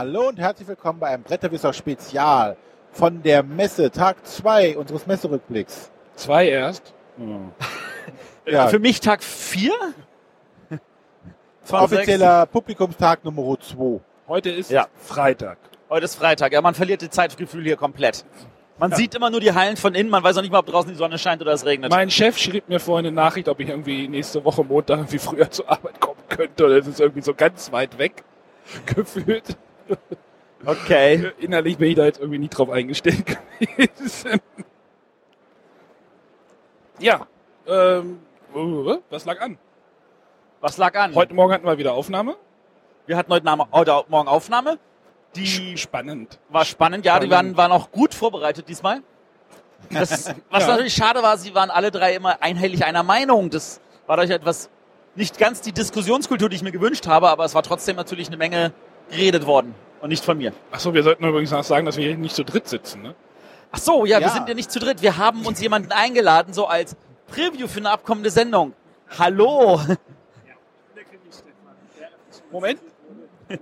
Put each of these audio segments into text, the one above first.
Hallo und herzlich willkommen bei einem Bretterwisser Spezial von der Messe, Tag 2 unseres Messerückblicks. Zwei erst. Ja. Für mich Tag 4? Offizieller Publikumstag Nummer 2. Heute ist Ja. Freitag. Heute ist Freitag. Ja, man verliert das Zeitgefühl hier komplett. Man sieht immer nur die Hallen von innen, man weiß auch nicht mal, ob draußen die Sonne scheint oder es regnet. Mein Chef schrieb mir vorhin eine Nachricht, ob ich irgendwie nächste Woche Montag irgendwie früher zur Arbeit kommen könnte. Oder es ist irgendwie so ganz weit weg gefühlt. Okay. Innerlich bin ich da jetzt irgendwie nicht drauf eingestellt gewesen. Ja. Ähm, was lag an? Was lag an? Heute Morgen hatten wir wieder Aufnahme. Wir hatten heute Name, heute Morgen Aufnahme. Die Spannend. war spannend, ja, die Spannend. waren, waren auch gut vorbereitet diesmal. Das, was Ja. natürlich schade war, sie waren alle drei immer einhellig einer Meinung. Das war dadurch etwas, nicht ganz die Diskussionskultur, die ich mir gewünscht habe, aber es war trotzdem natürlich eine Menge geredet worden. Und nicht von mir. Achso, wir sollten übrigens noch sagen, dass wir hier nicht zu dritt sitzen. Ne? Ach so, ja, wir Ja. sind ja nicht zu dritt. Wir haben uns jemanden eingeladen, so als Preview für eine abkommende Sendung. Hallo. Moment. Äh,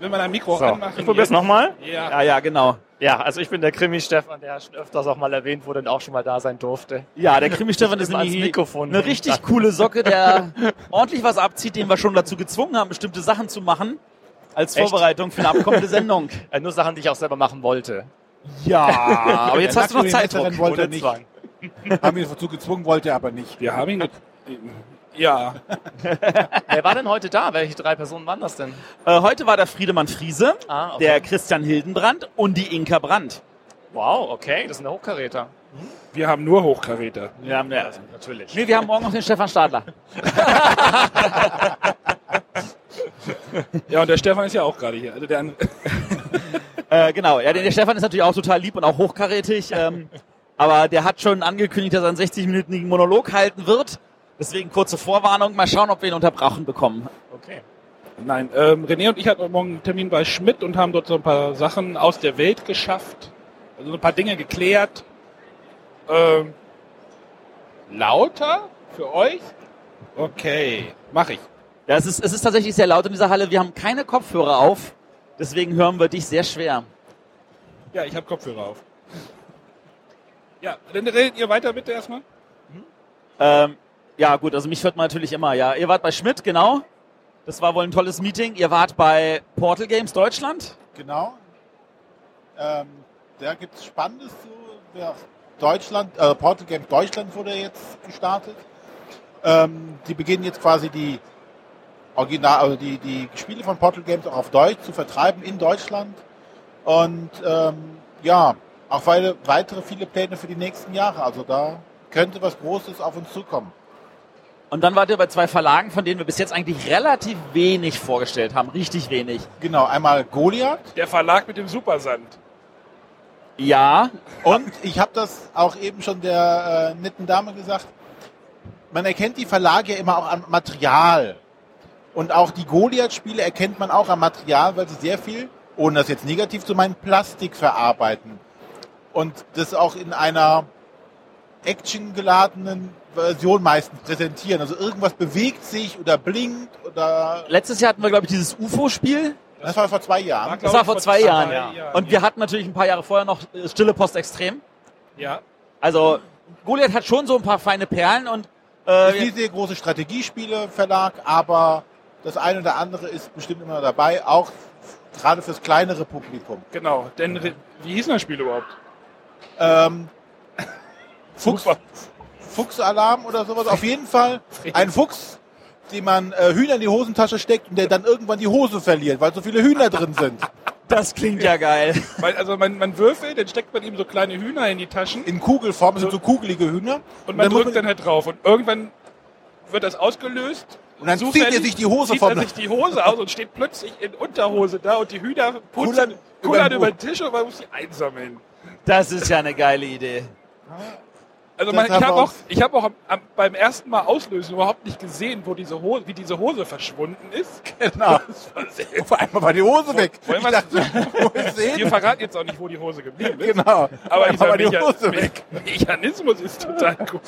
Will man ein Mikro So, anmachen? ich probier's nochmal. Ja. Ja, ja, genau. Ja, also ich bin der Krimi-Stefan, der schon öfters auch mal erwähnt wurde und auch schon mal da sein durfte. Ja, der Krimi-Stefan ist nämlich Mikrofon eine richtig coole Socke, der ordentlich was abzieht, den wir schon dazu gezwungen haben, bestimmte Sachen zu machen. Als Echt? Vorbereitung für eine abkommende Sendung. Äh, nur Sachen, die ich auch selber machen wollte. Ja, aber jetzt Der hast du noch. Messerin wollte er nicht. Zwang. Haben ihn dazu gezwungen, wollte er aber nicht. Wir haben ihn. Ja, Wer war denn heute da? Welche drei Personen waren das denn? Äh, heute war der Friedemann Friese, Ah, okay. der Christian Hildenbrand und die Inka Brandt. Wow, okay, das sind der Hochkaräter. wir haben nur Hochkaräter. Wir haben, ja, Natürlich. nee, wir haben morgen noch den Stefan Stadler. Ja, und der Stefan ist ja auch gerade hier. Also der Äh, genau, ja, der der Stefan ist natürlich auch total lieb und auch hochkarätig. Ähm, aber der hat schon angekündigt, dass er einen 60-minütigen Monolog halten wird. Deswegen kurze Vorwarnung. Mal schauen, ob wir ihn unterbrochen bekommen. Okay. Nein, ähm, René und ich hatten heute Morgen einen Termin bei Schmidt und haben dort so ein paar Sachen aus der Welt geschafft. Also ein paar Dinge geklärt. Ähm, lauter für euch? Okay, mach ich. Ja, es ist, es ist tatsächlich sehr laut in dieser Halle. Wir haben keine Kopfhörer auf. Deswegen hören wir dich sehr schwer. Ja, ich habe Kopfhörer auf. Ja, dann redet ihr weiter bitte erstmal. Ähm, ja, gut, also mich hört man natürlich immer. Ja, ihr wart bei Schmidt, genau. Das war wohl ein tolles Meeting. Ihr wart bei Portal Games Deutschland. Genau. Ähm, da gibt es Spannendes zu. Ja, Deutschland, äh, Portal Games Deutschland wurde jetzt gestartet. Ähm, die beginnen jetzt quasi die Original, also die, die Spiele von Portal Games auch auf Deutsch zu vertreiben in Deutschland. Und ähm, ja, auch weitere viele Pläne für die nächsten Jahre. Also da könnte was Großes auf uns zukommen. Und dann wart ihr bei zwei Verlagen, von denen wir bis jetzt eigentlich relativ wenig vorgestellt haben. Richtig wenig. Genau, einmal Goliath Der Verlag mit dem Supersand. Ja, Und ich habe das auch eben schon der äh, netten Dame gesagt. Man erkennt die Verlage ja immer auch am Material. Und auch die Goliath-Spiele erkennt man auch am Material, weil sie sehr viel, ohne das jetzt negativ zu meinen, Plastik verarbeiten. Und das auch in einer actiongeladenen Version meistens präsentieren. Also irgendwas bewegt sich oder blinkt oder... letztes Jahr hatten wir, glaube ich, dieses UFO-Spiel. Das war vor zwei Jahren. Das war vor zwei Jahren. Jahren. Und wir hatten natürlich ein paar Jahre vorher noch äh, Stille Post Extrem. Ja, Also Goliath hat schon so ein paar feine Perlen und Das ist äh, nicht der große Strategiespiele-Verlag, aber das eine oder andere ist bestimmt immer dabei, auch gerade fürs kleinere Publikum. genau. Denn wie hieß denn das Spiel überhaupt? Ähm, Fuchs. Fuchsalarm oder sowas. Auf jeden Fall ein Fuchs, dem man äh, Hühner in die Hosentasche steckt und der dann irgendwann die Hose verliert, weil so viele Hühner drin sind. das klingt ja geil. Weil, also man, man würfelt, dann steckt man ihm so kleine Hühner in die Taschen In Kugelform das sind so kugelige Hühner. und man muss drückt dann halt drauf. Und irgendwann wird das ausgelöst. Und dann Zufällig zieht er sich die Hose zieht vom- er sich die Hose aus und steht plötzlich in Unterhose da und die Hühner putzen, Kullern über über den den Tisch und man muss sie einsammeln. Das ist ja eine geile Idee. Also man, ich habe auch, ich hab auch am, am, beim ersten Mal auslösen überhaupt nicht gesehen, wo diese Hose, wie diese Hose verschwunden ist. Genau. Auf einmal war die Hose weg. Wollen Ich wir dachte, wo ist Wir verraten jetzt auch nicht, wo die Hose geblieben ist. Genau. Aber dieser war die Mecha Hose weg. Mechanismus ist total cool.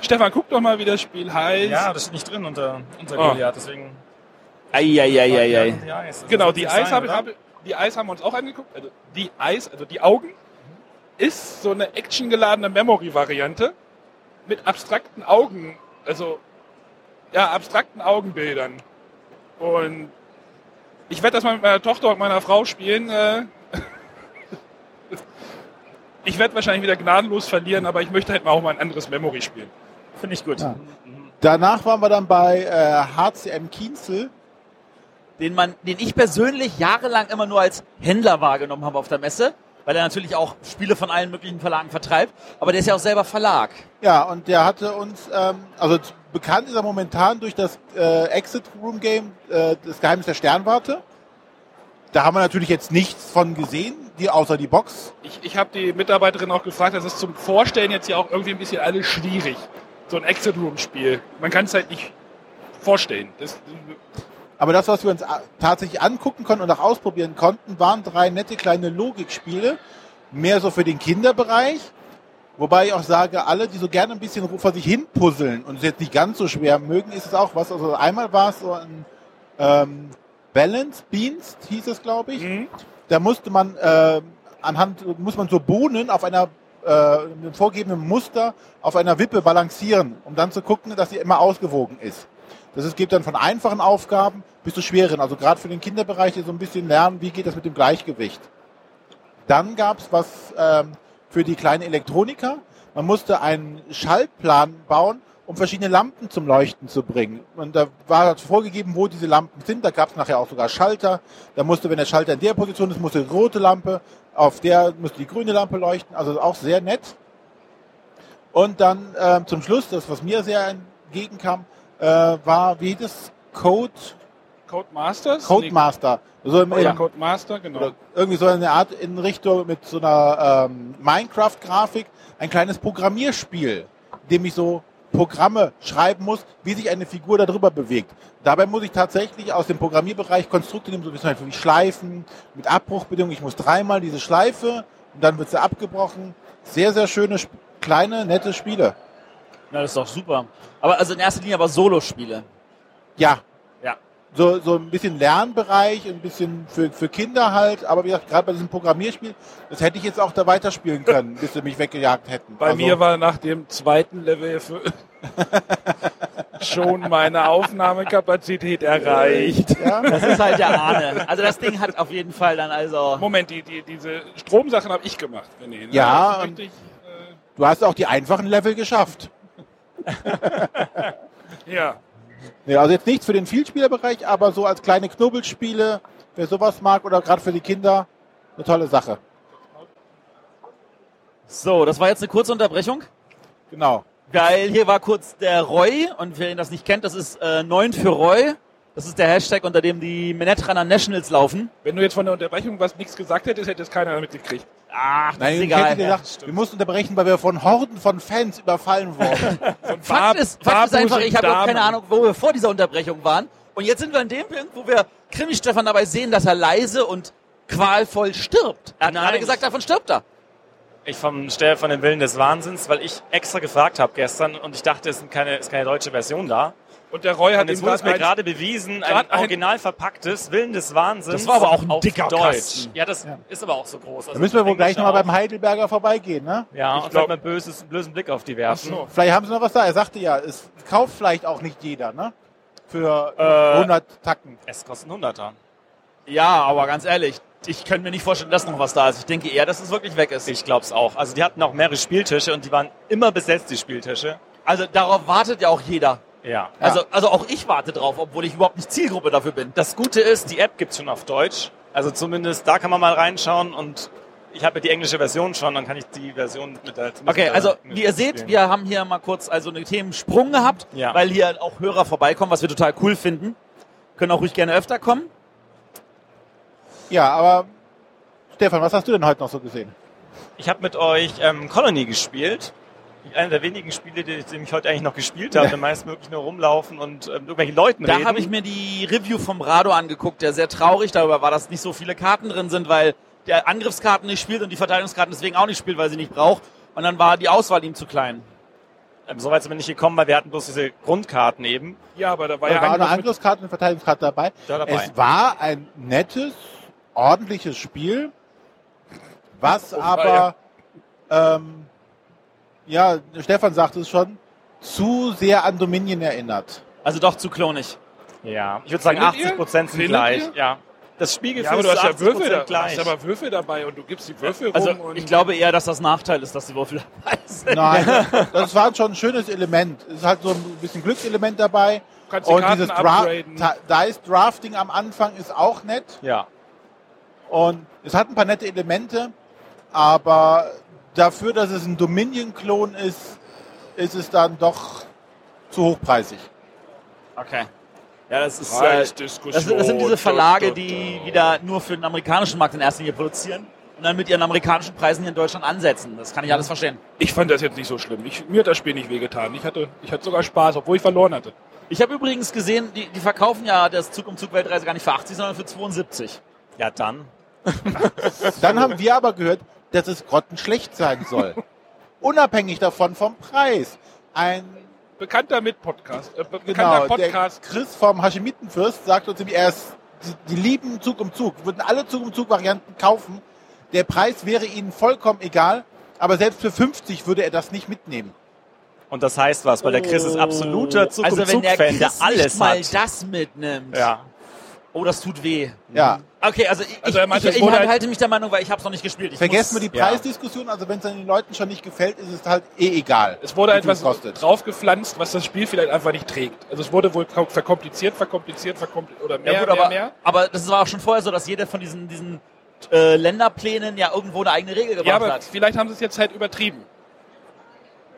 Stefan, guck doch mal, wie das Spiel heißt. Ja, das steht nicht drin unter, unter Oh. Goliath, deswegen. Eieieiei. Genau, die Eis, sein, habe, oder? habe, die Eis haben wir uns auch angeguckt. Also die Eis, also die Augen, ist so eine actiongeladene Memory-Variante mit abstrakten Augen, also ja, abstrakten Augenbildern. Und ich werde das mal mit meiner Tochter und meiner Frau spielen. Äh, ich werde wahrscheinlich wieder gnadenlos verlieren, aber ich möchte halt mal auch mal ein anderes Memory spielen. Finde ich gut. Ja. Danach waren wir dann bei äh, HCM Kienzel. Den man, den ich persönlich jahrelang immer nur als Händler wahrgenommen habe auf der Messe, weil er natürlich auch Spiele von allen möglichen Verlagen vertreibt. Aber der ist ja auch selber Verlag. Ja, und der hatte uns, ähm, also bekannt ist er momentan durch das äh, Exit Room Game, äh, das Geheimnis der Sternwarte. Da haben wir natürlich jetzt nichts von gesehen, die außer die Box. Ich, ich habe die Mitarbeiterin auch gefragt, das ist zum Vorstellen jetzt ja auch irgendwie ein bisschen alles schwierig. So ein Exit-Room-Spiel. Man kann es halt nicht vorstellen. Das, Aber das, was wir uns tatsächlich angucken konnten und auch ausprobieren konnten, waren drei nette kleine Logikspiele. Mehr so für den Kinderbereich. Wobei ich auch sage, alle, die so gerne ein bisschen vor sich hin puzzeln und es jetzt nicht ganz so schwer mögen, ist es auch was. Also einmal war es so ein ähm, Balance Beans, hieß es, glaube ich. Mhm. Da musste man äh, anhand, muss man so Bohnen auf einer äh, einem vorgegebenen Muster auf einer Wippe balancieren, um dann zu gucken, dass sie immer ausgewogen ist. Das gibt dann von einfachen Aufgaben bis zu schweren, also gerade für den Kinderbereich die so ein bisschen lernen, wie geht das mit dem Gleichgewicht. Dann gab es was ähm, für die kleinen Elektroniker. Man musste einen Schaltplan bauen, um verschiedene Lampen zum Leuchten zu bringen. Und da war vorgegeben, wo diese Lampen sind. Da gab es nachher auch sogar Schalter. Da musste, wenn der Schalter in der Position ist, musste die rote Lampe, auf der musste die grüne Lampe leuchten. Also auch sehr nett. Und dann ähm, zum Schluss, das was mir sehr entgegenkam, äh, war wie das Code Codemasters? Codemaster. Also im, Nee, ja, im, Codemaster, genau. irgendwie so eine Art in Richtung mit so einer ähm, Minecraft-Grafik ein kleines Programmierspiel, in dem ich so Programme schreiben muss, wie sich eine Figur darüber bewegt. Dabei muss ich tatsächlich aus dem Programmierbereich Konstrukte nehmen, so wie zum Beispiel wie Schleifen mit Abbruchbedingungen. Ich muss dreimal diese Schleife und dann wird sie abgebrochen. Sehr, sehr schöne, kleine, nette Spiele. Na, das ist doch super. Aber also in erster Linie aber Solo-Spiele. Ja. Ja. So, so ein bisschen Lernbereich, ein bisschen für, für Kinder halt, aber wie gesagt, gerade bei diesem Programmierspiel, das hätte ich jetzt auch da weiterspielen können, bis sie mich weggejagt hätten. Bei Also, mir war nach dem zweiten Level für schon meine Aufnahmekapazität erreicht. ja, Das ist halt der Ahne. Also das Ding hat auf jeden Fall dann also... Moment, die, die, diese Stromsachen habe ich gemacht, René. ne? Ja, ich, äh, du hast auch die einfachen Level geschafft. ja. Ja, also jetzt nichts für den Vielspielerbereich, aber so als kleine Knubbelspiele, wer sowas mag oder gerade für die Kinder, eine tolle Sache. So, das war jetzt eine kurze Unterbrechung. Genau. Weil hier war kurz der Roy und wer ihn das nicht kennt, das ist äh, 9 für Roy. Das ist der Hashtag, unter dem die Netrunner Nationals laufen. Wenn du jetzt von der Unterbrechung was nichts gesagt hättest, hätte es keiner mitgekriegt. Ach, das Nein, ist ich egal. hätte gesagt, wir mussten unterbrechen, weil wir von Horden von Fans überfallen wurden. Fakt Bar- ist, Fakt ist einfach, ich habe keine. Ahnung, wo wir vor dieser Unterbrechung waren. Und jetzt sind wir an dem Punkt, wo wir Krimi-Stefan dabei sehen, dass er leise und qualvoll stirbt. Er hat Nein. gerade gesagt, davon stirbt er. Ich vom Stell von dem Willen des Wahnsinns, weil ich extra gefragt habe gestern und ich dachte, es ist keine, ist keine deutsche Version da. Und der Roy hat Und jetzt wurde es mir gerade bewiesen, ein ein- original verpacktes Willen des Wahnsinns. Das war aber auch ein dicker Deutsch. Kasten. Ja, das Ja. ist aber auch so groß. Da Also müssen wir wohl gleich nochmal beim Heidelberger vorbeigehen, ne? Ja, Ich und glaub- vielleicht mal böses, bösen Blick auf die werfen. So. Vielleicht haben sie noch was da. Er sagte ja, es kauft vielleicht auch nicht jeder, ne? Für Äh, 100 Tacken. Es kostet einen Hunderter. Ja, aber ganz ehrlich, ich könnte mir nicht vorstellen, dass noch was da ist. Ich denke eher, dass es wirklich weg ist. Ich glaub's auch. Also die hatten auch mehrere Spieltische und die waren immer besetzt, die Spieltische. Also darauf wartet ja auch jeder. Ja. Also, also auch ich warte drauf, obwohl ich überhaupt nicht Zielgruppe dafür bin. Das Gute ist, die App gibt's schon auf Deutsch. Also zumindest da kann man mal reinschauen und ich habe ja die englische Version schon, dann kann ich die Version mit der Okay, mit also wie ihr seht, spielen. wir haben hier mal kurz also einen Themensprung gehabt, Ja. weil hier auch Hörer vorbeikommen, was wir total cool finden. Können auch ruhig gerne öfter kommen. Ja, aber Stefan, was hast du denn heute noch so gesehen? Ich habe mit euch ähm, Colony gespielt. Einer der wenigen Spiele, die, die ich heute eigentlich noch gespielt habe. Meist wirklich nur rumlaufen und ähm, mit irgendwelchen Leuten Da reden. habe ich mir die Review vom Rado angeguckt, der sehr traurig darüber war, dass nicht so viele Karten drin sind, weil der Angriffskarten nicht spielt und die Verteidigungskarten deswegen auch nicht spielt, weil sie nicht braucht. Und dann war die Auswahl ihm zu klein. Ähm, Soweit sind wir nicht gekommen, weil wir hatten bloß diese Grundkarten eben Ja, aber da war Da ja war eine Angriffskarte und eine Verteidigungskarte dabei. da dabei. Es war ein nettes, ordentliches Spiel, was Oh, aber, ähm, ja, Stefan sagte es schon, zu sehr an Dominion erinnert. Also doch zu klonig. Ja, ich würde sagen Findet 80 ihr? Prozent sind Findet gleich. ihr? Ja. Das Spielgefühl Ja, aber du ist hast ja 80 Würfel, da, gleich. hast aber Würfel dabei und du gibst die Würfel Also rum und ich glaube eher, dass das Nachteil ist, dass die Würfel dabei sind. Nein, das war schon ein schönes Element. Es ist halt so ein bisschen Glückselement dabei. du kannst die Und Karten dieses Dra upgraden. Dice Drafting am Anfang ist auch nett. Ja. Und es hat ein paar nette Elemente, aber dafür, dass es ein Dominion-Klon ist, ist es dann doch zu hochpreisig. Okay. Ja, das ist, äh, das, sind- das sind diese Verlage, die wieder nur für den amerikanischen Markt in erster Linie produzieren und dann mit ihren amerikanischen Preisen hier in Deutschland ansetzen. Das kann ich alles verstehen. Ich fand das jetzt nicht so schlimm. Ich, mir hat das Spiel nicht wehgetan. Ich hatte, ich hatte sogar Spaß, obwohl ich verloren hatte. Ich habe übrigens gesehen, die, die verkaufen ja das Zug um Zug Weltreise gar nicht für 80, sondern für 72. Ja, dann. Dann haben wir aber gehört, dass es grottenschlecht sein soll. Unabhängig davon vom Preis. Ein Bekannter mit Podcast. Äh, be- bekannter Genau, der Podcast. Chris vom Hashemitenfürst sagt uns, er ist, die, die lieben Zug um Zug, würden alle Zug um Zug Varianten kaufen. Der Preis wäre ihnen vollkommen egal, aber selbst für 50 würde er das nicht mitnehmen. Und das heißt was, weil der Chris ist absoluter Zug also um wenn der Zug-Fan, der Chris alles nicht mal hat. das mitnimmt. Ja. Oh, das tut weh. Ja. Okay, also ich, Also meinte, ich, es ich, wurde halte halt- mich der Meinung, weil ich habe es noch nicht gespielt. Ich Vergessen muss, wir die ja. Preisdiskussion, also wenn es den Leuten schon nicht gefällt, ist es halt eh egal. Es wurde etwas kostet. draufgepflanzt, was das Spiel vielleicht einfach nicht trägt. Also es wurde wohl kom- verkompliziert, verkompliziert, verkompliziert oder mehr, Ja, gut, mehr, aber, mehr. aber das war auch schon vorher so, dass jeder von diesen, diesen äh, Länderplänen ja irgendwo eine eigene Regel gemacht Ja, aber hat. vielleicht haben sie es jetzt halt übertrieben.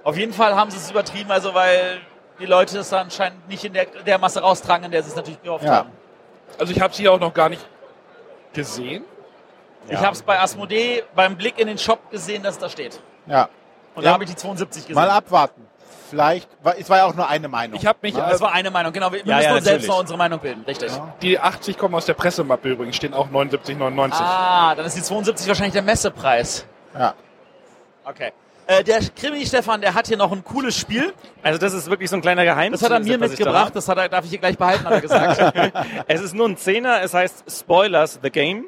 Auf jeden Fall haben sie es übertrieben, also weil die Leute es anscheinend nicht in der, der Masse raustragen, in der sie es natürlich gehofft Ja. haben. Also ich habe es hier auch noch gar nicht gesehen. Ich habe es bei Asmodee beim Blick in den Shop gesehen, dass da steht. Ja. Und Ja. da habe ich die 72 gesehen. Mal abwarten. Vielleicht, war- es war ja auch nur eine Meinung. Ich habe mich, äh, war eine Meinung, genau. Wir Ja, müssen ja, uns selbst noch unsere Meinung bilden, richtig. Ja. die 80 kommen aus der Pressemappe übrigens, stehen auch 79,99. Ah, dann ist die 72 wahrscheinlich der Messepreis. ja. Okay. Äh, der Krimi Stefan, der hat hier noch ein cooles Spiel. Also das ist wirklich so ein kleiner Geheimnis. Das hat er mir da mitgebracht, das hat er, darf ich hier gleich behalten, hat er gesagt. Es ist nur ein Zehner, es heißt Spoilers, The Game.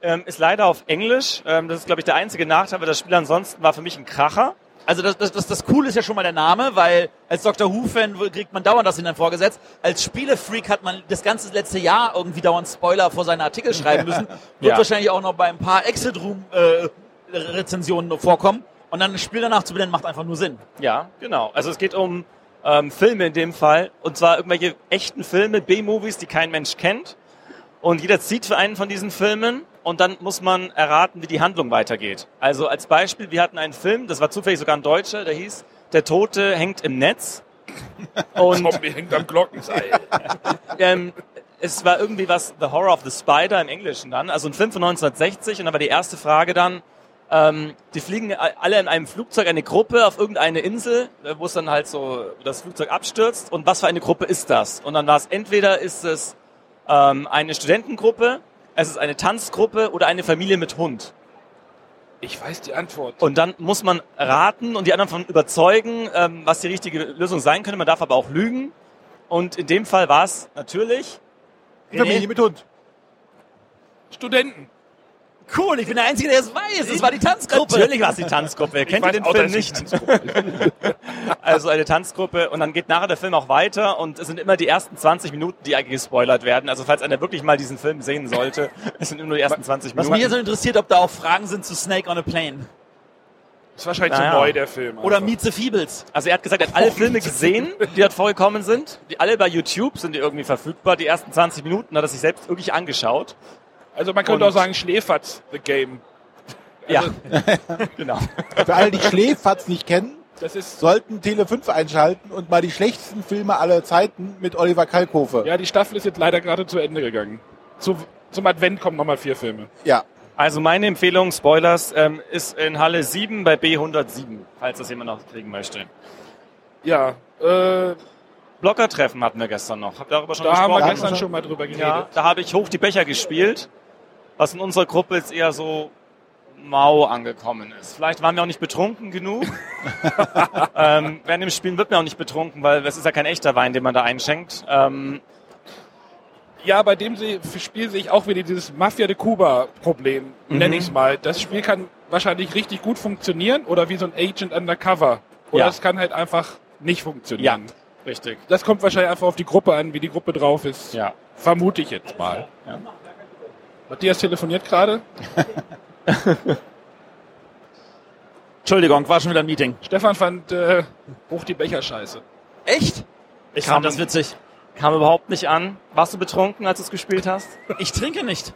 Ähm, ist leider auf Englisch. Ähm, das ist, glaube ich, der einzige Nachteil, weil das Spiel ansonsten war für mich ein Kracher. Also das, das, das, das Coole ist ja schon mal der Name, weil als Dr. Who-Fan kriegt man dauernd das hinten vorgesetzt. Als Spielefreak hat man das ganze letzte Jahr irgendwie dauernd Spoiler vor seine Artikel schreiben müssen. Wird Ja. wahrscheinlich auch noch bei ein paar Exit-Room-Rezensionen vorkommen. Und dann ein Spiel danach zu benennen, macht einfach nur Sinn. Ja, genau. Also es geht um ähm, Filme in dem Fall. Und zwar irgendwelche echten Filme, B-Movies, die kein Mensch kennt. Und jeder zieht für einen von diesen Filmen und dann muss man erraten, wie die Handlung weitergeht. Also als Beispiel, wir hatten einen Film, das war zufällig sogar ein Deutscher, der hieß Der Tote hängt im Netz. Und Zombie hängt am Glockenseil. ähm, es war irgendwie was The Horror of the Spider im Englischen dann, also ein Film von 1960 und dann war die erste Frage dann, ähm, die fliegen alle in einem Flugzeug, eine Gruppe auf irgendeine Insel, äh, wo es dann halt so das Flugzeug abstürzt und was für eine Gruppe ist das? Und dann war es entweder ist es ähm, eine Studentengruppe, es ist eine Tanzgruppe oder eine Familie mit Hund. Ich weiß die Antwort. Und dann muss man raten und die anderen von überzeugen, ähm, was die richtige Lösung sein könnte. Man darf aber auch lügen. Und in dem Fall war es natürlich Familie mit Hund. Studenten. Cool, ich bin der Einzige, der es weiß. Es war die Tanzgruppe. Natürlich war es die Tanzgruppe. Ihr kennt ihr den auch, Film nicht? Also eine Tanzgruppe und dann geht nachher der Film auch weiter und es sind immer die ersten 20 Minuten, die eigentlich gespoilert werden. Also falls einer wirklich mal diesen Film sehen sollte, es sind immer nur die ersten 20 Was mich jetzt Minuten. so interessiert, ob da auch Fragen sind zu Snake on a Plane. Ist wahrscheinlich Naja. zu neu, der Film. Oder einfach. Meet the Feebles. Also er hat gesagt, er hat alle Filme gesehen, die dort vorgekommen sind. Die alle bei YouTube sind die irgendwie verfügbar. Die ersten 20 Minuten hat er sich selbst wirklich angeschaut. Also man könnte Und- auch sagen, Schläferz, The Game. Ja, genau. Für alle, die Schläferz nicht kennen, Das ist, sollten Tele 5 einschalten und mal die schlechtesten Filme aller Zeiten mit Oliver Kalkofe. ja, die Staffel ist jetzt leider gerade zu Ende gegangen. Zu, zum Advent kommen nochmal vier Filme. Ja. Also meine Empfehlung, Spoilers, ähm, ist in Halle 7 bei B107, falls das jemand noch kriegen möchte. Ja, äh, Blockertreffen hatten wir gestern noch. Habt ihr darüber schon da haben wir gesprochen? gestern schon. schon mal drüber geredet. Ja, da habe ich hoch die Becher gespielt, was in unserer Gruppe jetzt eher so mau angekommen ist. Vielleicht waren wir auch nicht betrunken genug. ähm, während dem Spielen wird man auch nicht betrunken, weil es ist ja kein echter Wein, den man da einschenkt. Ähm, Ja, bei dem Spiel sehe ich auch wieder dieses Mafia de Cuba-Problem, Mhm. nenne ich es mal. Das Spiel kann wahrscheinlich richtig gut funktionieren oder wie so ein Agent undercover. Oder Ja. es kann halt einfach nicht funktionieren. richtig. Das kommt wahrscheinlich einfach auf die Gruppe an, wie die Gruppe drauf ist. Ja. Vermute ich jetzt mal. Ja. Matthias telefoniert gerade. Entschuldigung, war schon wieder ein Meeting. Stefan fand äh, hoch die Becher scheiße. Echt? Ich Kam- fand das witzig. Kam überhaupt nicht an. Warst du betrunken, als du es gespielt hast? Ich trinke nicht.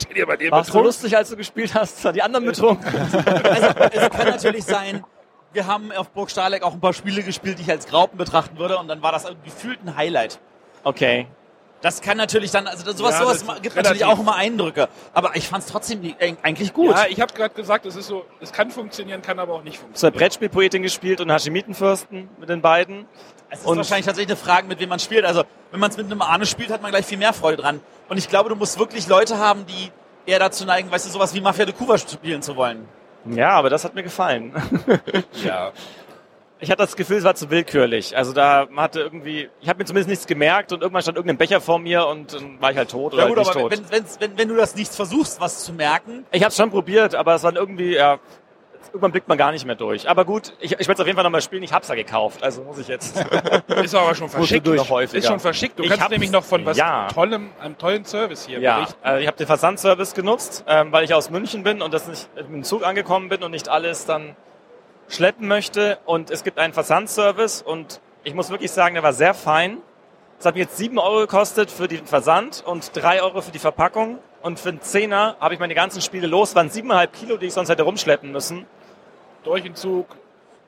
Steht ihr bei dir Warst du betrunken? lustig, als du gespielt hast? Die anderen betrunken? Also, es kann natürlich sein, wir haben auf Burg Stahleck auch ein paar Spiele gespielt, die ich als Graupen betrachten würde und dann war das gefühlt ein Highlight. Okay. Das kann natürlich dann, also sowas, Ja, sowas gibt relativ. natürlich auch immer Eindrücke. Aber ich fand es trotzdem eigentlich gut. Ja, ich habe gerade gesagt, es ist so, es kann funktionieren, kann aber auch nicht So eine funktionieren. Brettspielpoetin gespielt und Hashemitenfürsten mit den beiden. es ist und- wahrscheinlich tatsächlich eine Frage, mit wem man spielt. Also wenn man es mit einem Ahne spielt, hat man gleich viel mehr Freude dran. Und ich glaube, du musst wirklich Leute haben, die eher dazu neigen, weißt du, sowas wie Mafia de Cuba spielen zu wollen. Ja, aber das hat mir gefallen. Ja. Ich hatte das Gefühl, es war zu willkürlich. Also da hatte irgendwie, ich habe mir zumindest nichts gemerkt und irgendwann stand irgendein Becher vor mir und dann war ich halt tot oder Ja gut, halt nicht aber tot. wenn, wenn, wenn du das nichts versuchst, was zu merken, Ich habe es schon probiert, aber es war irgendwie, ja, irgendwann blickt man gar nicht mehr durch. Aber gut, ich, ich werde es auf jeden Fall nochmal spielen. Ich hab's ja gekauft, also muss ich jetzt. Ist aber schon verschickt. Noch häufiger. Ist schon verschickt. Du Ich kannst nämlich noch von was ja. tollem, einem tollen Service hier ja, berichten. äh, ich habe den Versandservice genutzt, ähm, weil ich aus München bin und das nicht mit dem Zug angekommen bin und nicht alles dann schleppen möchte. Und es gibt einen Versandservice und ich muss wirklich sagen, der war sehr fein. Es hat mir jetzt 7 Euro gekostet für den Versand und 3 Euro für die Verpackung. Und für einen Zehner habe ich meine ganzen Spiele los. Waren 7,5 Kilo, die ich sonst hätte rumschleppen müssen. Durch den Zug.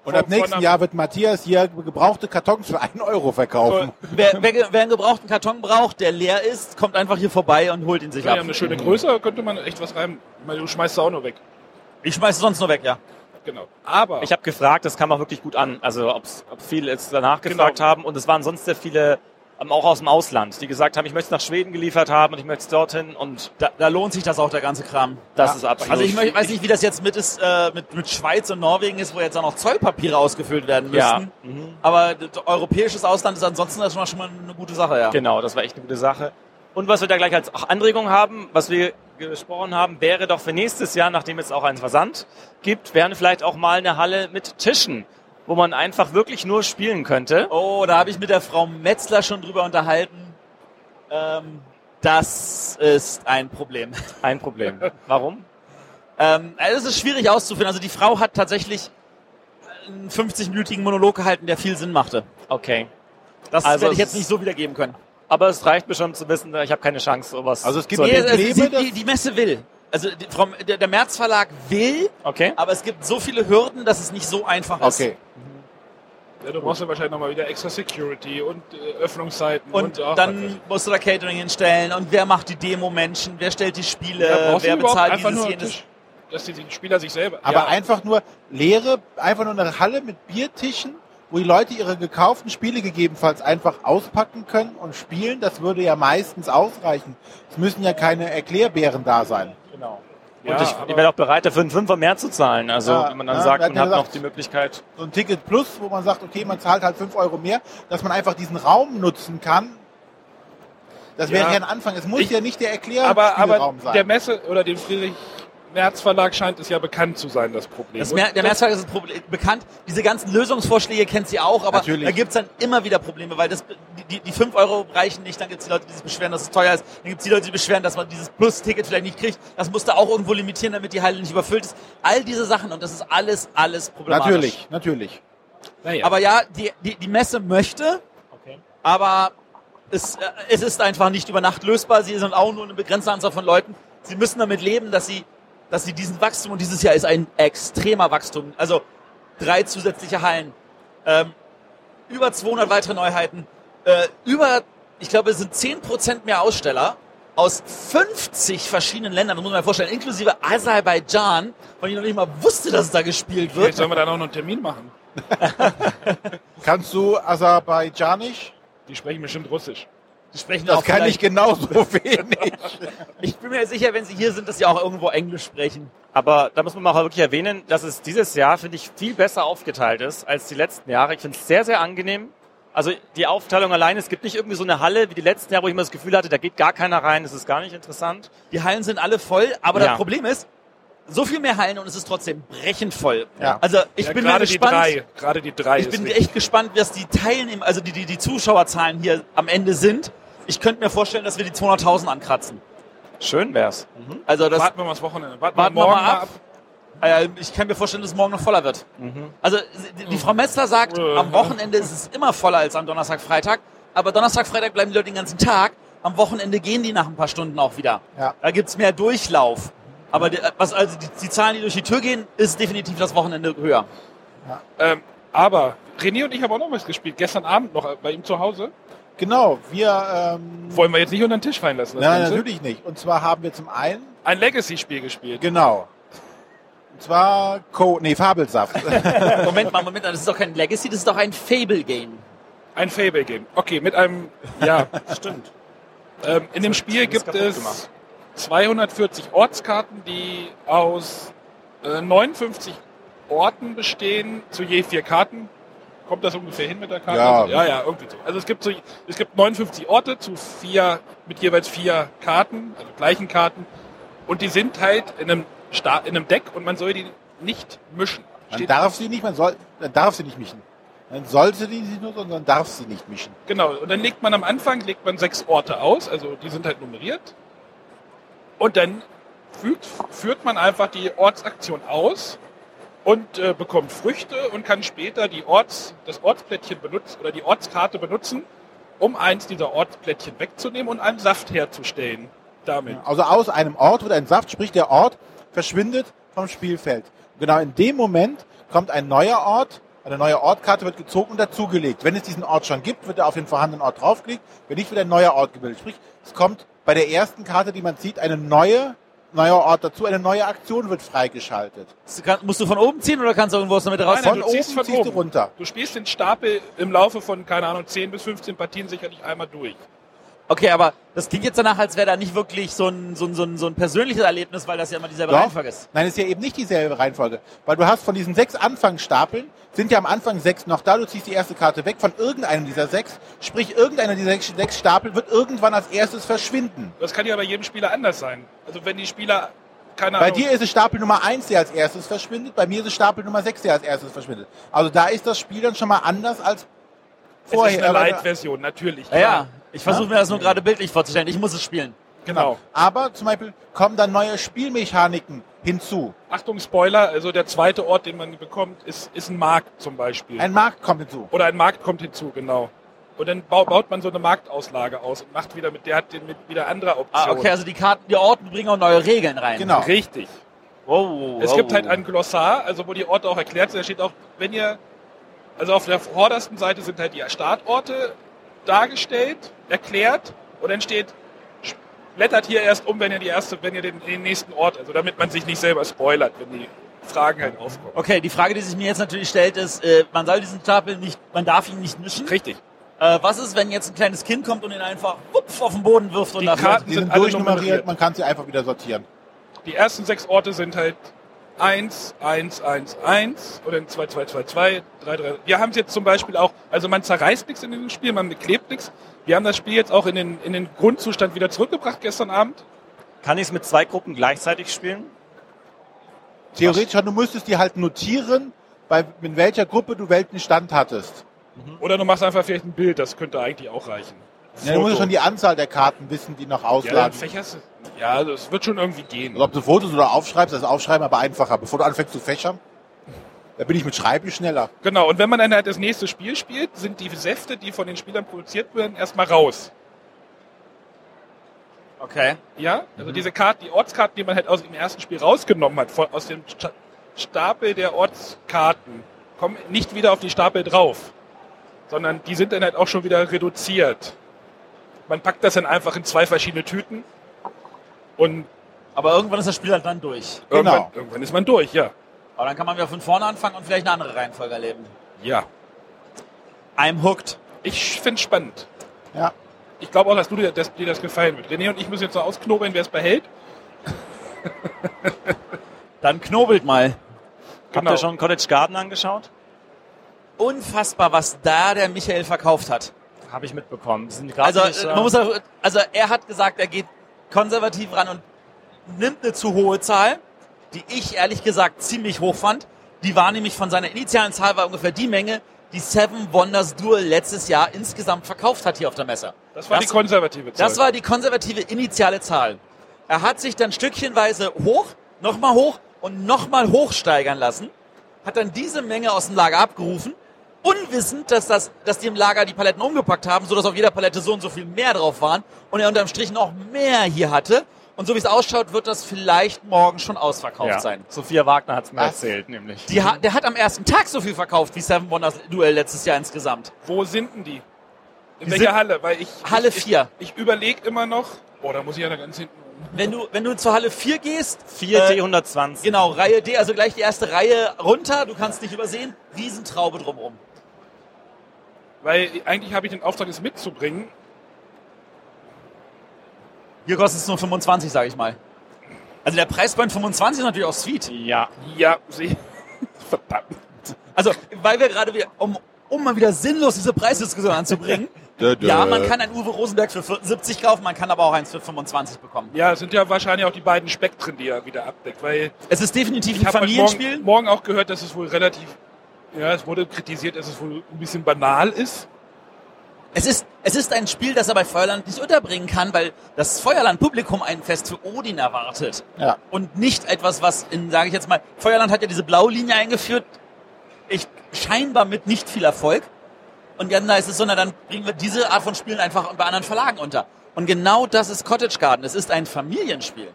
Und ab nächsten Jahr wird Matthias hier gebrauchte Kartons für 1 Euro verkaufen. wer, wer, wer einen gebrauchten Karton braucht, der leer ist, kommt einfach hier vorbei und holt ihn sich Ja, ab. eine schöne Größe, könnte man echt was rein. Du schmeißt es auch nur weg. Ich schmeiß es sonst nur weg, ja. Genau. Aber Ich habe gefragt, das kam auch wirklich gut an. Also ob's, ob viele jetzt danach gefragt Genau. haben. Und es waren sonst sehr viele, ähm, auch aus dem Ausland, die gesagt haben, ich möchte es nach Schweden geliefert haben und ich möchte es dorthin. Und Da, da lohnt sich das auch, der ganze Kram. das Ja. ist absolut. Also ich möcht- weiß nicht, wie das jetzt mit, ist, äh, mit, mit Schweiz und Norwegen ist, wo jetzt auch noch Zollpapiere ausgefüllt werden ja, müssen. mhm. Aber europäisches Ausland ist ansonsten das schon mal, schon mal eine gute Sache, ja. genau, das war echt eine gute Sache. Und was wir da gleich als Anregung haben, was wir gesprochen haben, wäre doch für nächstes Jahr, nachdem es auch einen Versand gibt, wären vielleicht auch mal eine Halle mit Tischen, wo man einfach wirklich nur spielen könnte. Oh, da habe ich mit der Frau Metzler schon drüber unterhalten. Ähm, das ist ein Problem. Ein Problem. Warum? Ähm, also es ist schwierig auszufinden. Also die Frau hat tatsächlich einen 50-minütigen Monolog gehalten, der viel Sinn machte. Okay. Das Also werde ich jetzt nicht so wiedergeben können. Aber es reicht mir schon zu wissen, ich habe keine Chance, sowas Also es gibt zu Nee, also sie, die, die Messe will. Also die, Frau, der, der März Verlag will, Okay. aber es gibt so viele Hürden, dass es nicht so einfach ist. Okay. ja, du brauchst ja wahrscheinlich nochmal wieder extra Security und äh, Öffnungszeiten. Und, Und auch was dann musst du da Catering hinstellen und wer macht die Demo-Menschen, wer stellt die Spiele, Ja, brauchst wer bezahlt dieses nur jenes. Tisch, dass die, die Spieler sich selber. Aber ja, einfach nur leere, einfach nur eine Halle mit Biertischen, wo die Leute ihre gekauften Spiele gegebenenfalls einfach auspacken können und spielen, das würde ja meistens ausreichen. Es müssen ja keine Erklärbären da sein. Genau. ja, und ich, aber- ich wäre auch bereit, dafür einen Fünfer mehr zu zahlen. Also Ja, wenn man dann ja, sagt, wer man hat denn noch gesagt? die Möglichkeit. So ein Ticket Plus, wo man sagt, okay, man zahlt halt 5 Euro mehr, dass man einfach diesen Raum nutzen kann. Das wäre Ja. ja ein Anfang. Es muss Ich- ja nicht der aber, aber Erklärspielraum sein. der Messe oder dem Friedrich Merz Verlag scheint es ja bekannt zu sein, das Problem. Das Mer der Märzverlag ist das Problem, bekannt. Diese ganzen Lösungsvorschläge kennt sie auch, aber Natürlich. da gibt's dann immer wieder Probleme, weil das, die, die 5 Euro reichen nicht. Dann gibt's die Leute, die sich beschweren, dass es teuer ist. Dann gibt's die Leute, die beschweren, dass man dieses Plus-Ticket vielleicht nicht kriegt. Das musst du auch irgendwo limitieren, damit die Halle nicht überfüllt ist. All diese Sachen und das ist alles, alles problematisch. natürlich, natürlich. naja. Aber ja, die, die, die Messe möchte, Okay. aber es, äh, es ist einfach nicht über Nacht lösbar. Sie sind auch nur eine begrenzte Anzahl von Leuten. Sie müssen damit leben, dass sie, dass sie diesen Wachstum, und dieses Jahr ist ein extremer Wachstum, also drei zusätzliche Hallen, ähm, über 200 weitere Neuheiten, äh, über, ich glaube, es sind 10% mehr Aussteller aus 50 verschiedenen Ländern, das muss man sich vorstellen, inklusive Aserbaidschan, von ich noch nicht mal wusste, dass es da gespielt Vielleicht wird. sollen wir da noch einen Termin machen. Kannst du Aserbaidschanisch? Die sprechen bestimmt Russisch. Die sprechen Das auch kann ich genauso wenig. Ich bin mir sicher, wenn sie hier sind, dass sie auch irgendwo Englisch sprechen. Aber da muss man mal auch wirklich erwähnen, dass es dieses Jahr, finde ich, viel besser aufgeteilt ist als die letzten Jahre. Ich finde es sehr, sehr angenehm. Also die Aufteilung alleine, es gibt nicht irgendwie so eine Halle wie die letzten Jahre, wo ich immer das Gefühl hatte, da geht gar keiner rein, das ist gar nicht interessant. Die Hallen sind alle voll, aber Ja. das Problem ist, so viel mehr Hallen und es ist trotzdem brechend voll. Ja. Also ich ja, bin mal gerade die gespannt. drei, gerade die drei. Ich bin echt gespannt, was die Teilnehmer, also die, die, die Zuschauerzahlen hier am Ende sind. Ich könnte mir vorstellen, dass wir die 200.000 ankratzen. Schön wär's. Also das, Warten wir mal das Wochenende. Warten, Warten wir mal ab. ab. äh, ich kann mir vorstellen, dass es morgen noch voller wird. Also die, die Frau Metzler sagt, Mhm. am Wochenende ist es immer voller als am Donnerstag, Freitag. Aber Donnerstag, Freitag bleiben die Leute den ganzen Tag. Am Wochenende gehen die nach ein paar Stunden auch wieder. Ja. Da gibt's mehr Durchlauf. Aber die, was also die, die Zahlen, die durch die Tür gehen, ist definitiv das Wochenende höher. Ähm, aber René und ich haben auch noch was gespielt. Gestern Abend noch bei ihm zu Hause. Genau, wir, ähm, Wollen wir jetzt nicht unter den Tisch fallen lassen. das nein, Ganze. natürlich nicht. Und zwar haben wir zum einen, Ein Legacy-Spiel gespielt. genau, und zwar Co, nee, Fabelsaft. Moment mal, Moment mal, das ist doch kein Legacy, das ist doch ein Fable-Game. Ein Fable-Game. Okay, mit einem, ja, stimmt. Ähm, in dem Spiel gibt es gemacht. 240 Ortskarten, die aus äh, 59 Orten bestehen, zu je vier Karten. Kommt das ungefähr hin mit der Karte? Ja. Also, ja, ja, irgendwie so. Also es gibt so, es gibt 59 Orte zu vier, mit jeweils vier Karten, also gleichen Karten. Und die sind halt in einem, Sta in einem Deck und man soll die nicht mischen. Man Steht- darf sie nicht, man soll, man darf sie nicht mischen. Man sollte die nicht nur, sondern darf sie nicht mischen. Genau, und dann legt man am Anfang legt man sechs Orte aus, also die sind halt nummeriert. Und dann fügt, führt man einfach die Ortsaktion aus und äh, bekommt Früchte und kann später die Orts, das Ortsplättchen benutzen oder die Ortskarte benutzen, um eins dieser Ortsplättchen wegzunehmen und einen Saft herzustellen. Damit. Also aus einem Ort wird ein Saft, sprich der Ort verschwindet vom Spielfeld. Genau in dem Moment kommt ein neuer Ort, eine neue Ortkarte wird gezogen und dazugelegt. Wenn es diesen Ort schon gibt, wird er auf den vorhandenen Ort draufgelegt. Wenn nicht, wird ein neuer Ort gebildet. Sprich, es kommt bei der ersten Karte, die man zieht, eine neue, neuer Ort dazu, eine neue Aktion wird freigeschaltet. Kann- Musst du von oben ziehen oder kannst du der Mitte raus? Nein, nein, Von du oben ziehst von ziehst du oben. runter. Du spielst den Stapel im Laufe von, keine Ahnung, 10 bis 15 Partien sicherlich einmal durch. Okay, aber das klingt jetzt danach, als wäre da nicht wirklich so ein, so ein, so ein, so ein persönliches Erlebnis, weil das ja immer dieselbe Doch. Reihenfolge ist. Nein, es ist ja eben nicht dieselbe Reihenfolge. Weil du hast von diesen sechs Anfangsstapeln, sind ja am Anfang sechs noch da, du ziehst die erste Karte weg von irgendeinem dieser sechs, sprich irgendeiner dieser sechs, sechs Stapel wird irgendwann als erstes verschwinden. Das kann ja bei jedem Spieler anders sein. Also wenn die Spieler, keine Bei Ahnung, dir ist es Stapel Nummer eins, der als erstes verschwindet, bei mir ist es Stapel Nummer sechs, der als erstes verschwindet. Also da ist das Spiel dann schon mal anders als es vorher. ist eine Light-Version, natürlich. Ja. Ich versuche mir das nur gerade bildlich vorzustellen. Ich muss es spielen. Genau. Aber zum Beispiel kommen dann neue Spielmechaniken hinzu. Achtung, Spoiler, also der zweite Ort, den man bekommt, ist, ist ein Markt zum Beispiel. Ein Markt kommt hinzu. Oder ein Markt kommt hinzu, genau. Und dann bau- baut man so eine Marktauslage aus und macht wieder mit, der hat den mit wieder andere Ah, Optionen. okay, also die Karten, die Orten bringen auch neue Regeln rein. Genau. Richtig. Wow, Es gibt halt ein Glossar, also wo die Orte auch erklärt sind. Da steht auch, wenn ihr, also auf der vordersten Seite sind halt die Startorte dargestellt, erklärt und dann steht, blättert hier erst um, wenn ihr die erste, wenn ihr den, den nächsten Ort, also damit man sich nicht selber spoilert, wenn die Fragen halt aufkommen. Okay, die Frage, die sich mir jetzt natürlich stellt, ist, äh, man soll diesen Stapel nicht, man darf ihn nicht mischen. Richtig. Äh, was ist, wenn jetzt ein kleines Kind kommt und ihn einfach wupf, auf den Boden wirft und Die dafür- Karten Die sind sind alle durchnummeriert, nummeriert. man kann sie einfach wieder sortieren. Die ersten sechs Orte sind halt 1, 1, 1, 1 oder 2, 2, 2, 2, 3, 3. Wir haben es jetzt zum Beispiel auch, also man zerreißt nichts in diesem Spiel, man beklebt nichts. Wir haben das Spiel jetzt auch in den, in den Grundzustand wieder zurückgebracht gestern Abend. Kann ich es mit zwei Gruppen gleichzeitig spielen? Theoretisch, du müsstest die halt notieren, bei, in welcher Gruppe du welchen Stand hattest. Oder du machst einfach vielleicht ein Bild, das könnte eigentlich auch reichen. Ja, du musst schon die Anzahl der Karten wissen, die noch ja, dann ausladen. fächerst du- ja, das wird schon irgendwie gehen. also ob du Fotos oder aufschreibst, das ist Aufschreiben aber einfacher. Bevor du anfängst zu fächern, da bin ich mit Schreiben schneller. Genau, und wenn man dann halt das nächste Spiel spielt, sind die Säfte, die von den Spielern produziert werden, erstmal raus. Okay. Ja, also diese Karten, die Ortskarten, die man halt aus dem ersten Spiel rausgenommen hat, von, aus dem Sta- Stapel der Ortskarten, kommen nicht wieder auf die Stapel drauf, sondern die sind dann halt auch schon wieder reduziert. Man packt das dann einfach in zwei verschiedene Tüten und Aber irgendwann ist das Spiel halt dann durch. irgendwann, Genau. irgendwann ist man durch, ja. Aber dann kann man wieder von vorne anfangen und vielleicht eine andere Reihenfolge erleben. Ja. I'm hooked. Ich find's spannend. Ja. Ich glaube auch, dass, du dir, dass dir das gefallen wird. René und ich müssen jetzt noch ausknobeln, wer es behält. Dann knobelt mal. Habt Genau. ihr schon Cottage Garden angeschaut? Unfassbar, was da der Michael verkauft hat. Habe ich mitbekommen. Also, grafisch, äh, man muss also er hat gesagt, er geht konservativ ran und nimmt eine zu hohe Zahl, die ich ehrlich gesagt ziemlich hoch fand. Die war nämlich von seiner initialen Zahl war ungefähr die Menge, die Seven Wonders Duel letztes Jahr insgesamt verkauft hat hier auf der Messe. Das war Das- die konservative Zahl. Das war die konservative initiale Zahl. Er hat sich dann stückchenweise hoch, nochmal hoch und nochmal hochsteigern lassen, hat dann diese Menge aus dem Lager abgerufen, unwissend, dass, das, dass die im Lager die Paletten umgepackt haben, sodass auf jeder Palette so und so viel mehr drauf waren und er unterm Strich noch mehr hier hatte. Und so wie es ausschaut, wird das vielleicht morgen schon ausverkauft ja. sein. Sophia Wagner hat es mir erzählt, nämlich. Die ha der hat am ersten Tag so viel verkauft wie Seven Wonders Duel letztes Jahr insgesamt. Wo sind denn die? In Die welcher Halle? Weil ich, Halle ich, 4. Ich, ich überlege immer noch. Oh, da muss ich ja da ganz hinten. Wenn du, wenn du zur Halle 4 gehst, 4 äh, T120. Genau, Reihe D, also gleich die erste Reihe runter, du kannst nicht übersehen, Riesentraube drumherum. Weil eigentlich habe ich den Auftrag, es mitzubringen. Hier kostet es nur 25, sage ich mal. Also der Preispoint 25 ist natürlich auch sweet. Ja. Ja, sie. Verdammt. Also, weil wir gerade wieder, um, um mal wieder sinnlos diese Preisdiskussion anzubringen. ja, man kann ein Uwe Rosenberg für 74 kaufen, man kann aber auch eins für 25 bekommen. Ja, es sind ja wahrscheinlich auch die beiden Spektren, die er wieder abdeckt. Weil Es ist definitiv ich ein Familienspiel. morgen, morgen auch gehört, dass es wohl relativ. Ja, es wurde kritisiert, dass es wohl ein bisschen banal ist. Es ist, es ist ein Spiel, das er bei Feuerland nicht unterbringen kann, weil das Feuerland-Publikum ein Fest für Odin erwartet. Ja. Und nicht etwas, was in, sage ich jetzt mal, Feuerland hat ja diese Blaulinie eingeführt, ich scheinbar mit nicht viel Erfolg. Und dann heißt es so, na dann bringen wir diese Art von Spielen einfach bei anderen Verlagen unter. Und genau das ist Cottage Garden. Es ist ein Familienspiel.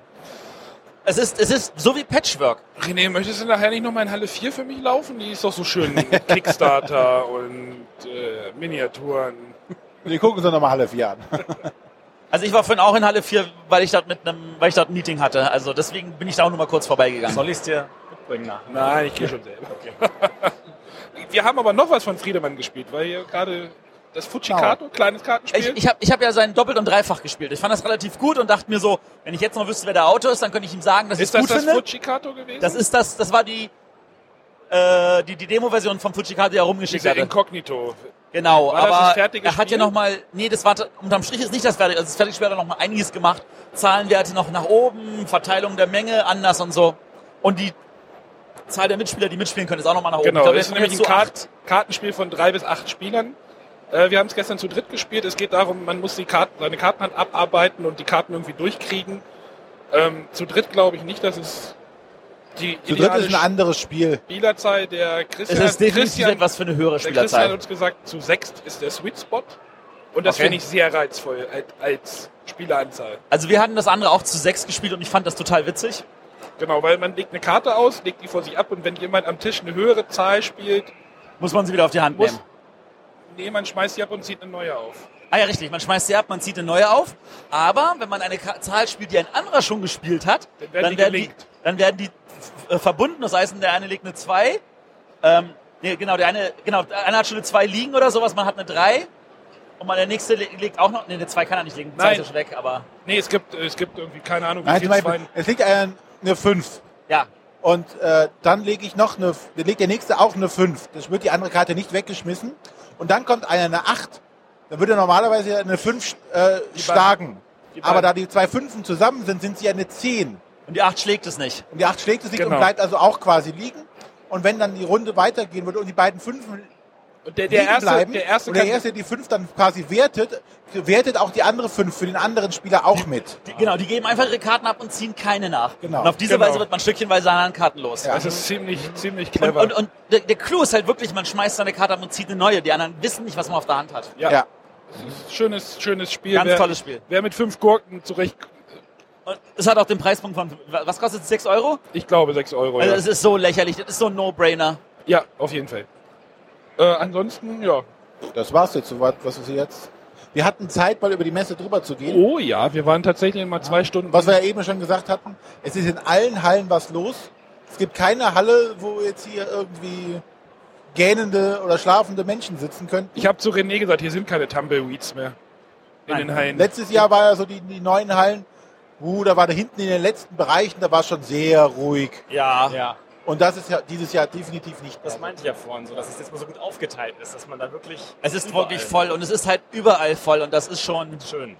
Es ist, es ist so wie Patchwork. René, möchtest du nachher nicht nochmal in Halle 4 für mich laufen? Die ist doch so schön. Kickstarter und äh, Miniaturen. Die gucken sie nochmal Halle 4 an. Also ich war vorhin auch in Halle 4, weil ich dort mit einem, weil ich dort ein Meeting hatte. Also deswegen bin ich da auch nur mal kurz vorbeigegangen. Soll ich es dir mitbringen nachher? Nein, ich gehe schon selber. Wir haben aber noch was von Friedemann gespielt, weil hier gerade das Fujikato, kleines Kartenspiel. Ich, ich habe ich hab ja sein Doppelt und Dreifach gespielt. Ich fand das relativ gut und dachte mir so, wenn ich jetzt noch wüsste, wer der Autor ist, dann könnte ich ihm sagen, dass ich ist das gut das finde. Fujikato gewesen? Das ist das, das war die, äh, die, die Demo-Version vom Fujikato, die er rumgeschickt Diese hatte. Inkognito. Genau, War das aber das er hat ja Spiel? noch mal, nee, das war unterm Strich ist nicht das fertige, also das fertige Spiel hat er noch mal einiges gemacht. Zahlenwerte noch nach oben, Verteilung der Menge anders und so. Und die Zahl der Mitspieler, die mitspielen können, ist auch noch mal nach oben. Genau, Ich glaube, das ist nämlich ein. Kart Kartenspiel von drei bis acht Spielern. Äh, wir haben es gestern zu dritt gespielt. Es geht darum, man muss die Karten, seine Kartenhand abarbeiten und die Karten irgendwie durchkriegen. Ähm, zu dritt glaube ich nicht, dass es die Zu dritt ist ein anderes Spiel. Spielerzahl der Es Christian. ist definitiv Christian, etwas für eine höhere der Christian hat Spielerzahl. uns gesagt, zu sechst ist der Sweet Spot. Und das Okay. finde ich sehr reizvoll als, als Spieleranzahl. Also wir hatten das andere auch zu sechs gespielt und ich fand das total witzig. Genau, weil man legt eine Karte aus, legt die vor sich ab und wenn jemand am Tisch eine höhere Zahl spielt, Muss man sie wieder auf die Hand muss. nehmen. Nee, man schmeißt sie ab und zieht eine neue auf. Ah ja, richtig. Man schmeißt sie ab, man zieht eine neue auf. Aber wenn man eine Zahl spielt, die ein anderer schon gespielt hat, Dann werden dann, die werden die, dann werden die äh, verbunden. Das heißt, der eine legt eine 2. Ähm, nee, genau, der eine, genau, der eine hat schon eine 2 liegen oder sowas, man hat eine 3. Und man, der nächste le- legt auch noch, nee, eine 2 kann er nicht legen, 2 Nein. ist ja schon weg, aber Nee, es gibt, es gibt irgendwie keine Ahnung, wie Nein, Zweien. es liegt ein, eine 5. ja. Und äh, dann lege ich noch eine, dann legt der nächste auch eine 5. Das wird die andere Karte nicht weggeschmissen. Und dann kommt einer eine 8. Dann würde er normalerweise eine 5 äh, schlagen. Aber da die zwei Fünfen zusammen sind, sind sie eine 10. Und die 8 schlägt es nicht. Und die 8 schlägt es nicht Genau. und bleibt also auch quasi liegen. Und wenn dann die Runde weitergehen würde und die beiden Fünfen Und der, der liegen erste, bleiben der erste und der erste die 5 dann quasi wertet, wertet auch die andere 5 für den anderen Spieler auch mit. Die, genau, die geben einfach ihre Karten ab und ziehen keine nach. Genau. Und auf diese Genau. Weise wird man stückchenweise an Karten los. Ja. das ist ziemlich, ziemlich Und, clever. und, und der, der Clou ist halt wirklich, man schmeißt seine Karte ab und zieht eine neue. Die anderen wissen nicht, was man auf der Hand hat. ja, Ja. schönes, schönes Spiel. Ganz wer, tolles Spiel. Wer mit fünf Gurken zurecht, Und es hat auch den Preispunkt von, was kostet es, 6 Euro? ich glaube sechs Euro. Also ja. es ist so lächerlich, das ist so ein No-Brainer. ja, auf jeden Fall. Äh, ansonsten, ja. Das war's jetzt soweit, was wir jetzt. Wir hatten Zeit, mal über die Messe drüber zu gehen. Oh ja, wir waren tatsächlich mal zwei Stunden. Was wir ja eben schon gesagt hatten, es ist in allen Hallen was los. Es gibt keine Halle, wo jetzt hier irgendwie gähnende oder schlafende Menschen sitzen könnten. Ich habe zu René gesagt, hier sind keine Tumbleweeds mehr. in Nein. den Hallen. Letztes Jahr war ja so die, die neuen Hallen, uh, da war da hinten in den letzten Bereichen, da war es schon sehr ruhig. Ja. Ja, Und das ist ja dieses Jahr definitiv nicht. das meinte ich ja vorhin, so dass es jetzt mal so gut aufgeteilt ist, dass man da wirklich. Es ist überall- wirklich voll und es ist halt überall voll und das ist schon. Schön.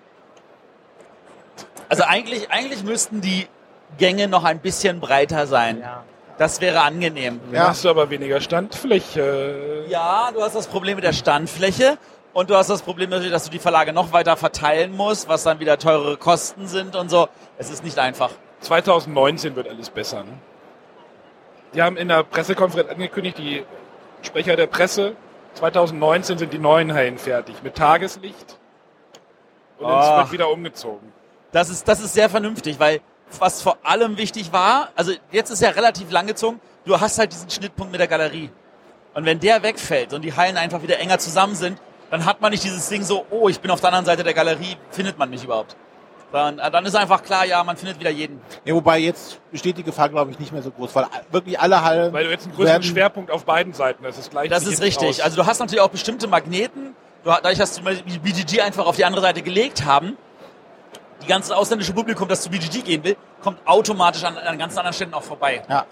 Also eigentlich, eigentlich müssten die Gänge noch ein bisschen breiter sein. Ja. Das wäre angenehm. Dann Ja. hast du aber weniger Standfläche. Ja, du hast das Problem mit der Standfläche und du hast das Problem natürlich, dass du die Verlage noch weiter verteilen musst, was dann wieder teurere Kosten sind und so. Es ist nicht einfach. 2019 wird alles besser. Ne? Die haben in der Pressekonferenz angekündigt, die Sprecher der Presse, 2019 sind die neuen Hallen fertig mit Tageslicht. Und es Ah. wird wieder umgezogen. Das ist, das ist sehr vernünftig, weil was vor allem wichtig war, also jetzt ist ja relativ lang gezogen, du hast halt diesen Schnittpunkt mit der Galerie. Und wenn der wegfällt und die Hallen einfach wieder enger zusammen sind, dann hat man nicht dieses Ding so, oh, ich bin auf der anderen Seite der Galerie, findet man mich überhaupt. Dann, dann ist einfach klar, ja, man findet wieder jeden. Ja, wobei jetzt besteht die Gefahr, glaube ich, nicht mehr so groß, weil wirklich alle Hallen. Weil du jetzt einen größeren werden- Schwerpunkt auf beiden Seiten hast. Das, gleicht Das ist richtig. aus. Also du hast natürlich auch bestimmte Magneten, du, dadurch, dass zum Beispiel die BGG einfach auf die andere Seite gelegt haben, die ganze ausländische Publikum, das zu BGG gehen will, kommt automatisch an, an ganz anderen Stellen auch vorbei. Ja.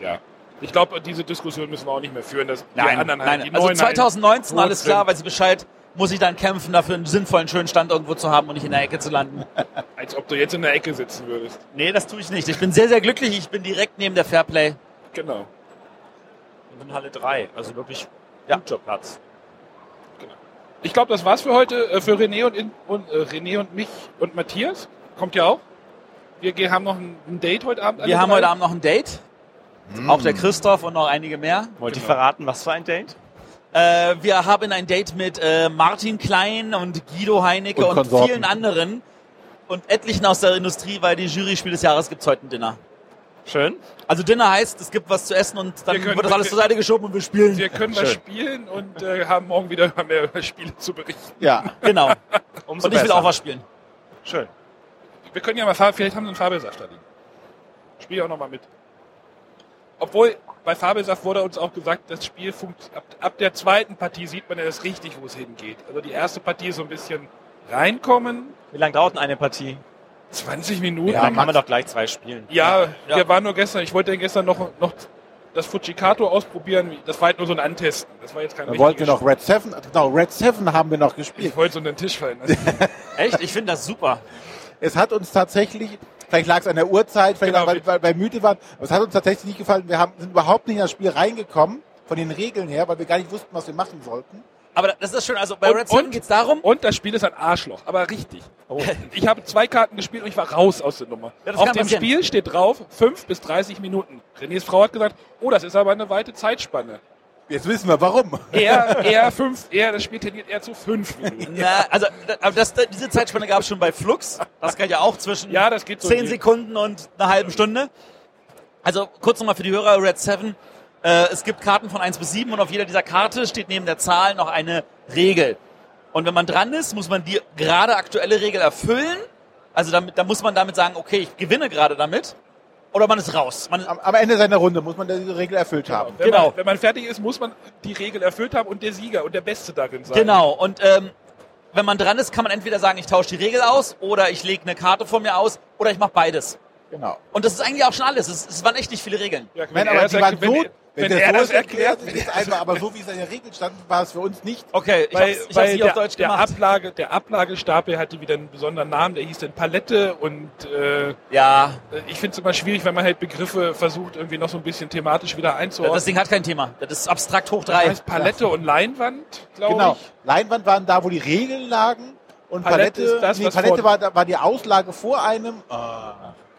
ja. Ich glaube, diese Diskussion müssen wir auch nicht mehr führen. Dass die Nein, anderen Hallen, nein. die Also neuen Hallen 2019 tot alles klar, weil sie Bescheid, muss ich dann kämpfen, dafür einen sinnvollen, schönen Stand irgendwo zu haben und nicht in der Ecke zu landen. Als ob du jetzt in der Ecke sitzen würdest. Nee, das tue ich nicht. Ich bin sehr, sehr glücklich. Ich bin direkt neben der Fairplay. Genau. Und in Halle 3, also wirklich Ja. guter Platz. Ich glaube, das war's für heute. Äh, für René und, in, und äh, René und mich und Matthias. Kommt ja auch. Wir haben noch ein, Date heute Abend. Wir haben drei. heute Abend noch ein Date. Auch der Christoph und noch einige mehr. Wollt ihr Genau. verraten, was für ein Date? Äh, wir haben ein Date mit äh, Martin Klein und Guido Heinecke Und und, vielen anderen und etlichen aus der Industrie, weil die Jury-Spiel des Jahres gibt's heute ein Dinner. Schön. Also Dinner heißt, es gibt was zu essen und dann Wir können- wird das alles wir- zur Seite geschoben und wir spielen. Wir können was Schön. spielen und äh, haben morgen wieder mehr über Spiele zu berichten. Ja. Genau. Umso Und ich will besser. auch was spielen. Schön. Wir können ja mal, vielleicht haben sie einen Fabelsaft da liegen. Spiel auch noch mal mit. Obwohl, bei Fabelsaft wurde uns auch gesagt, das Spiel funkt, ab, ab der zweiten Partie sieht man ja das richtig, wo es hingeht. Also die erste Partie ist so ein bisschen reinkommen, Wie lange dauert denn eine Partie? 20 Minuten. Ja, dann kann man doch gleich zwei spielen. Ja, Ja. wir waren nur gestern, ich wollte gestern noch, noch das Fujikato ausprobieren. Das war halt nur so ein Antesten. Das war jetzt kein Da wollten wir noch Red Seven, genau, Red Seven haben wir noch Spiel. gespielt. Ich wollte so einen Tisch fallen lassen. Echt? Ich finde das super. Es hat uns tatsächlich, vielleicht lag es an der Uhrzeit, vielleicht Genau. weil, weil wir müde waren, aber es hat uns tatsächlich nicht gefallen. Wir haben, sind überhaupt nicht in das Spiel reingekommen, von den Regeln her, weil wir gar nicht wussten, was wir machen sollten. Aber das ist schön. Also bei Und- Red Seven und- geht's darum. Und das Spiel ist ein Arschloch, aber richtig. Ich habe zwei Karten gespielt und ich war raus aus der Nummer. Ja, Auf dem passieren. Spiel steht drauf 5 bis 30 Minuten. Renés Frau hat gesagt, oh, das ist aber eine weite Zeitspanne. Jetzt wissen wir warum. Eher, eher fünf, eher, das Spiel tendiert eher zu 5 Minuten. Na, also aber das, diese Zeitspanne gab es schon bei Flux. Das kann ja auch zwischen Ja, das geht so. 10 Sekunden und einer halben Stunde. Also kurz nochmal für die Hörer, Red 7. Äh, es gibt Karten von 1 bis 7 und auf jeder dieser Karte steht neben der Zahl noch eine Regel. Und wenn man dran ist, muss man die gerade aktuelle Regel erfüllen. Also damit, da muss man damit sagen, okay, ich gewinne gerade damit. Oder man ist raus. Man, Am, am Ende seiner Runde muss man diese Regel erfüllt haben. Wenn, Genau. man, wenn man fertig ist, muss man die Regel erfüllt haben und der Sieger und der Beste darin sein. Genau, und ähm, wenn man dran ist, kann man entweder sagen, ich tausche die Regel aus oder ich lege eine Karte von mir aus oder ich mache beides. Genau. Und das ist eigentlich auch schon alles. Es, es waren echt nicht viele Regeln. Ja, Nein, er aber die waren so, wenn, wenn, er so das erklärt, erklärt, ist es einfach, aber so wie es in der Regel stand, war es für uns nicht. Okay, ich weil, hab's, ich weil hab's nicht der, auf Deutsch der. Ablage, der Ablagestapel hatte wieder einen besonderen Namen, der hieß dann Palette und äh, ja, ich finde es immer schwierig, wenn man halt Begriffe versucht, irgendwie noch so ein bisschen thematisch wieder einzuordnen. das Ding hat kein Thema. Das ist abstrakt hoch Das drei. heißt Palette und Leinwand, glaube Genau. ich. Leinwand waren da, wo die Regeln lagen. Und Palette Palette, ist das, nee, was Palette war, war die Auslage vor einem.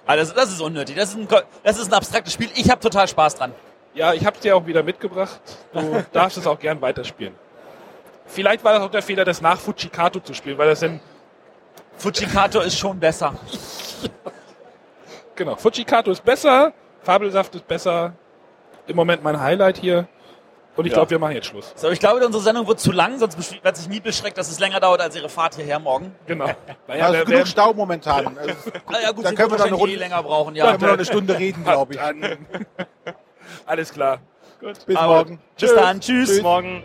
Also das ist unnötig. Das ist ein, das ist ein abstraktes Spiel. Ich habe total Spaß dran. Ja, ich habe es dir auch wieder mitgebracht. Du darfst es auch gern weiterspielen. Vielleicht war das auch der Fehler, das nach Fujikato zu spielen, weil das dann, Fujikato ist schon besser. genau, Fujikato ist besser, Fabelsaft ist besser. Im Moment mein Highlight hier. Und ich Ja. glaube, wir machen jetzt Schluss. So, ich glaube, unsere Sendung wird zu lang, sonst wird sich Miet beschreckt, dass es länger dauert als ihre Fahrt hierher morgen. Genau. Naja, Da ist wer- genug Stau momentan. Also, Ah, ja, gut, Da können wir noch eine wahrscheinlich Runde- eh länger brauchen, da ja. können wir noch eine Stunde reden, glaube ich. Alles klar. Bis Aber morgen. Bis dann, tschüss. Bis morgen.